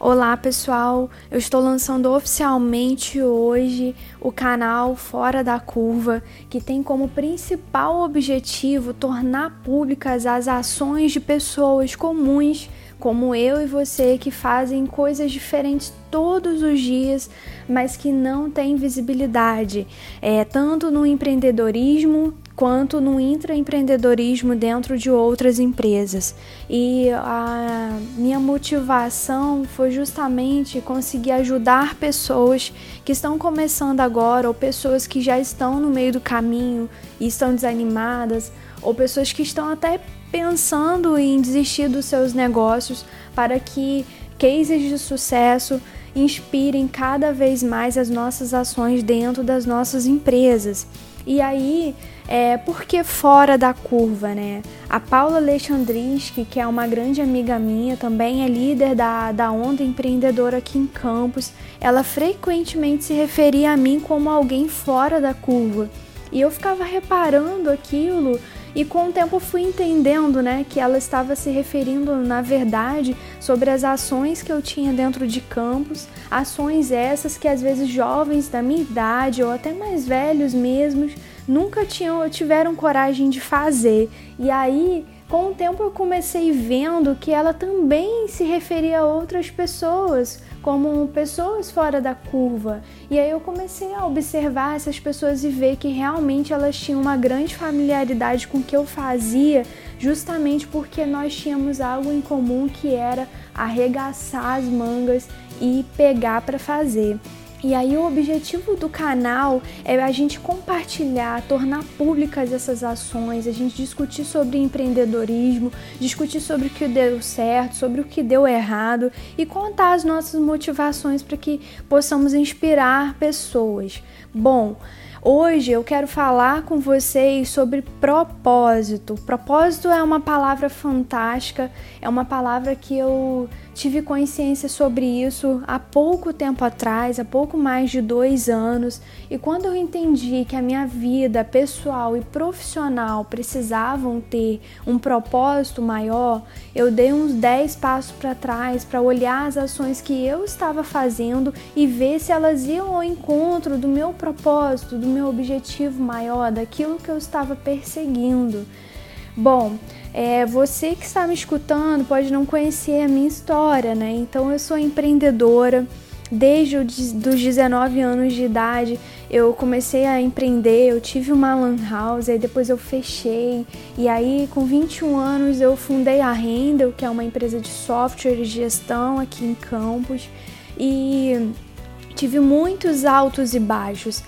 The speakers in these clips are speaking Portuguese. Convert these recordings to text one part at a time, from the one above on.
Olá pessoal, eu estou lançando oficialmente hoje o canal Fora da Curva, que tem como principal objetivo tornar públicas as ações de pessoas comuns como eu e você que fazem coisas diferentes todos os dias, mas que não têm visibilidade, é, tanto no empreendedorismo quanto no intraempreendedorismo dentro de outras empresas. E a minha motivação foi justamente conseguir ajudar pessoas que estão começando agora ou pessoas que já estão no meio do caminho e estão desanimadas ou pessoas que estão até pensando em desistir dos seus negócios para que cases de sucesso inspirem cada vez mais as nossas ações dentro das nossas empresas. E aí, é, por que fora da curva, né? A Paula Alexandrinsky, que é uma grande amiga minha, também é líder da, da Onda Empreendedora aqui em Campos, ela frequentemente se referia a mim como alguém fora da curva. E eu ficava reparando aquilo e com o tempo fui entendendo, né, que ela estava se referindo, na verdade, sobre as ações que eu tinha dentro de campos, ações essas que às vezes jovens da minha idade ou até mais velhos mesmos nunca tinham tiveram coragem de fazer. E aí com o tempo eu comecei vendo que ela também se referia a outras pessoas, como pessoas fora da curva. E aí eu comecei a observar essas pessoas e ver que realmente elas tinham uma grande familiaridade com o que eu fazia, justamente porque nós tínhamos algo em comum que era arregaçar as mangas e pegar para fazer. E aí o objetivo do canal é a gente compartilhar, tornar públicas essas ações, a gente discutir sobre empreendedorismo, discutir sobre o que deu certo, sobre o que deu errado e contar as nossas motivações para que possamos inspirar pessoas. Bom, Hoje eu quero falar com vocês sobre propósito. Propósito é uma palavra fantástica, é uma palavra que eu tive consciência sobre isso há pouco tempo atrás, há pouco mais de dois anos, e quando eu entendi que a minha vida pessoal e profissional precisavam ter um propósito maior, eu dei uns 10 passos para trás para olhar as ações que eu estava fazendo e ver se elas iam ao encontro do meu propósito, do meu objetivo maior, daquilo que eu estava perseguindo. Bom, é, você que está me escutando pode não conhecer a minha história, né? Então eu sou empreendedora. Desde os 19 anos de idade eu comecei a empreender, eu tive uma lan house, aí depois eu fechei. E aí com 21 anos eu fundei a Rendel, que é uma empresa de software de gestão aqui em Campos. E tive muitos altos e baixos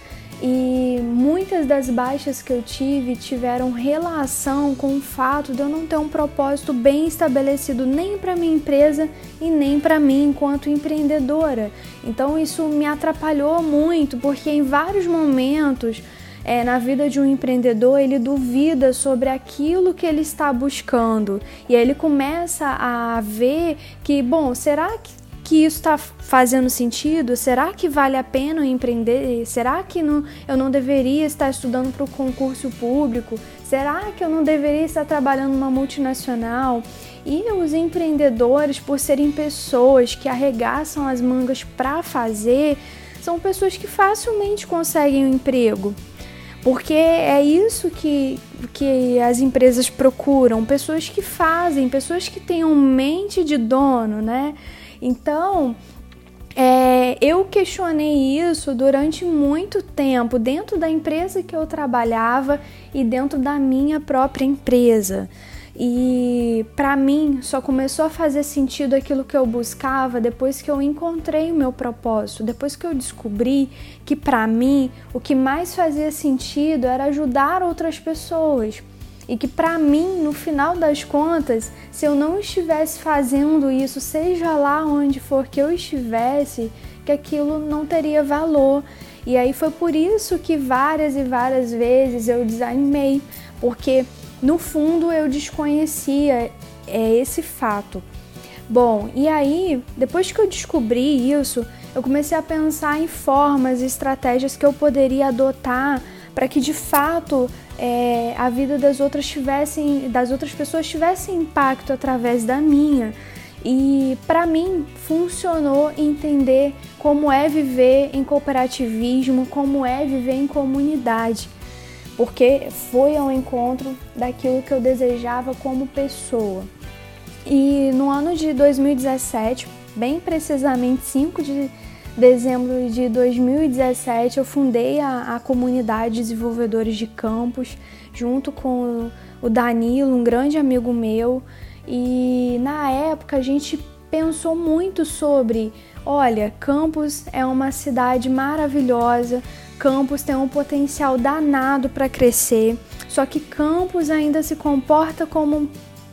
e muitas das baixas que eu tive tiveram relação com o fato de eu não ter um propósito bem estabelecido nem para minha empresa e nem para mim enquanto empreendedora. Então isso me atrapalhou muito porque em vários momentos é, na vida de um empreendedor, ele duvida sobre aquilo que ele está buscando e aí ele começa a ver que, bom, será que que isso está fazendo sentido? Será que vale a pena empreender? Será que não, eu não deveria estar estudando para o concurso público? Será que eu não deveria estar trabalhando numa multinacional? E os empreendedores, por serem pessoas que arregaçam as mangas para fazer, são pessoas que facilmente conseguem um emprego. Porque é isso que, que as empresas procuram, pessoas que fazem, pessoas que tenham mente de dono, né? Então, é, eu questionei isso durante muito tempo dentro da empresa que eu trabalhava e dentro da minha própria empresa. E para mim só começou a fazer sentido aquilo que eu buscava depois que eu encontrei o meu propósito, depois que eu descobri que para mim o que mais fazia sentido era ajudar outras pessoas e que para mim, no final das contas, se eu não estivesse fazendo isso, seja lá onde for que eu estivesse, que aquilo não teria valor. E aí foi por isso que várias e várias vezes eu desanimei, porque no fundo eu desconhecia é, esse fato. Bom, e aí, depois que eu descobri isso, eu comecei a pensar em formas e estratégias que eu poderia adotar para que de fato é, a vida das outras tivessem, das outras pessoas tivesse impacto através da minha. E para mim funcionou entender como é viver em cooperativismo, como é viver em comunidade, porque foi ao encontro daquilo que eu desejava como pessoa. E no ano de 2017, bem precisamente 5 de dezembro de 2017, eu fundei a, a comunidade Desenvolvedores de Campos, junto com o Danilo, um grande amigo meu. E na época a gente pensou muito sobre: olha, Campos é uma cidade maravilhosa, Campos tem um potencial danado para crescer, só que Campos ainda se comporta como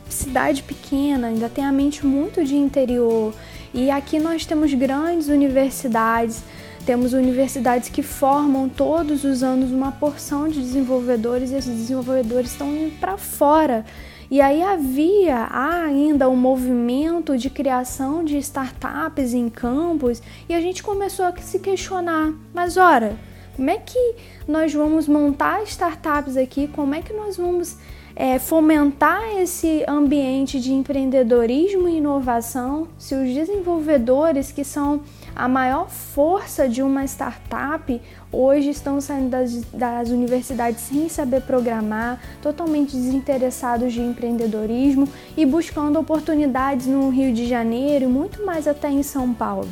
cidade pequena, ainda tem a mente muito de interior. E aqui nós temos grandes universidades, temos universidades que formam todos os anos uma porção de desenvolvedores e esses desenvolvedores estão indo para fora. E aí havia há ainda um movimento de criação de startups em campos e a gente começou a se questionar, mas ora, como é que nós vamos montar startups aqui? Como é que nós vamos é, fomentar esse ambiente de empreendedorismo e inovação, se os desenvolvedores, que são a maior força de uma startup, hoje estão saindo das, das universidades sem saber programar, totalmente desinteressados de empreendedorismo e buscando oportunidades no Rio de Janeiro e muito mais até em São Paulo.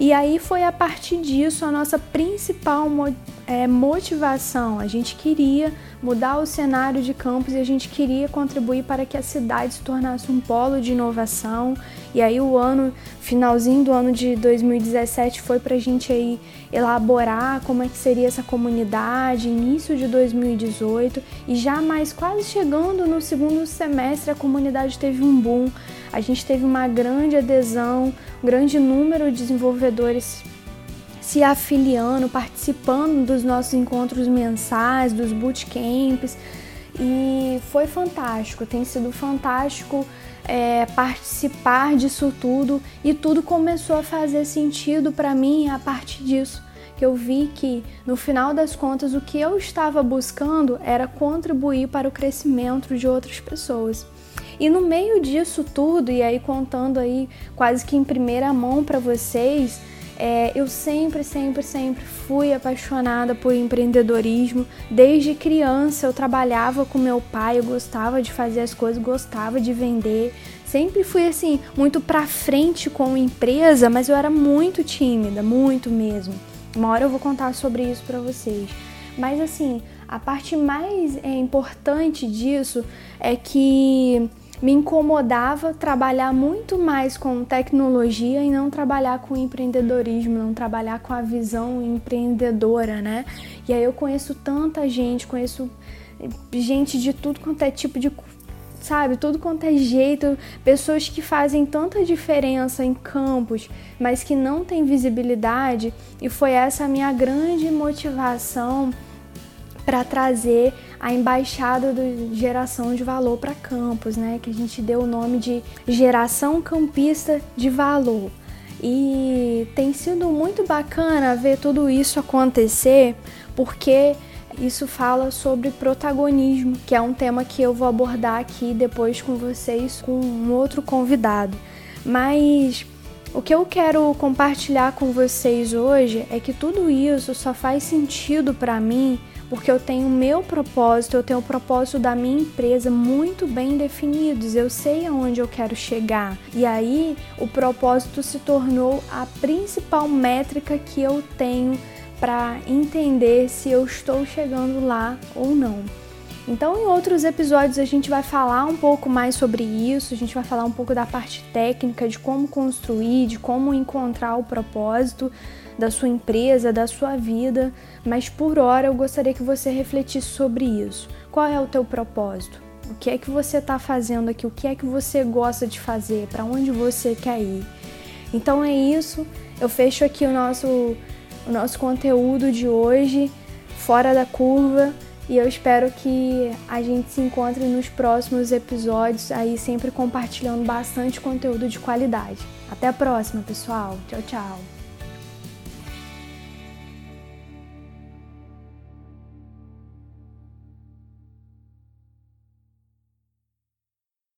E aí foi a partir disso a nossa principal é, motivação. A gente queria mudar o cenário de campus e a gente queria contribuir para que a cidade se tornasse um polo de inovação. E aí o ano, finalzinho do ano de 2017 foi para a gente aí elaborar como é que seria essa comunidade, início de 2018 e já mais quase chegando no segundo semestre a comunidade teve um boom. A gente teve uma grande adesão, um grande número de desenvolvedores se afiliando, participando dos nossos encontros mensais, dos bootcamps. E foi fantástico, tem sido fantástico é, participar disso tudo e tudo começou a fazer sentido para mim a partir disso. Que eu vi que no final das contas o que eu estava buscando era contribuir para o crescimento de outras pessoas. E no meio disso tudo, e aí contando aí quase que em primeira mão para vocês, é, eu sempre, sempre, sempre fui apaixonada por empreendedorismo. Desde criança eu trabalhava com meu pai, eu gostava de fazer as coisas, gostava de vender. Sempre fui assim, muito pra frente com empresa, mas eu era muito tímida, muito mesmo. Uma hora eu vou contar sobre isso para vocês. Mas assim, a parte mais é, importante disso é que me incomodava trabalhar muito mais com tecnologia e não trabalhar com empreendedorismo, não trabalhar com a visão empreendedora, né? E aí eu conheço tanta gente, conheço gente de tudo quanto é tipo de sabe, tudo quanto é jeito, pessoas que fazem tanta diferença em campos, mas que não têm visibilidade, e foi essa a minha grande motivação para trazer a embaixada de geração de valor para campos, né? Que a gente deu o nome de geração campista de valor. E tem sido muito bacana ver tudo isso acontecer, porque isso fala sobre protagonismo, que é um tema que eu vou abordar aqui depois com vocês com um outro convidado. Mas o que eu quero compartilhar com vocês hoje é que tudo isso só faz sentido para mim porque eu tenho o meu propósito, eu tenho o propósito da minha empresa muito bem definidos, eu sei aonde eu quero chegar. E aí o propósito se tornou a principal métrica que eu tenho para entender se eu estou chegando lá ou não. Então, em outros episódios, a gente vai falar um pouco mais sobre isso, a gente vai falar um pouco da parte técnica, de como construir, de como encontrar o propósito da sua empresa, da sua vida, mas por hora eu gostaria que você refletisse sobre isso. Qual é o teu propósito? O que é que você está fazendo aqui? O que é que você gosta de fazer? Para onde você quer ir? Então é isso. Eu fecho aqui o nosso, o nosso conteúdo de hoje, fora da curva. E eu espero que a gente se encontre nos próximos episódios, aí sempre compartilhando bastante conteúdo de qualidade. Até a próxima, pessoal. Tchau, tchau.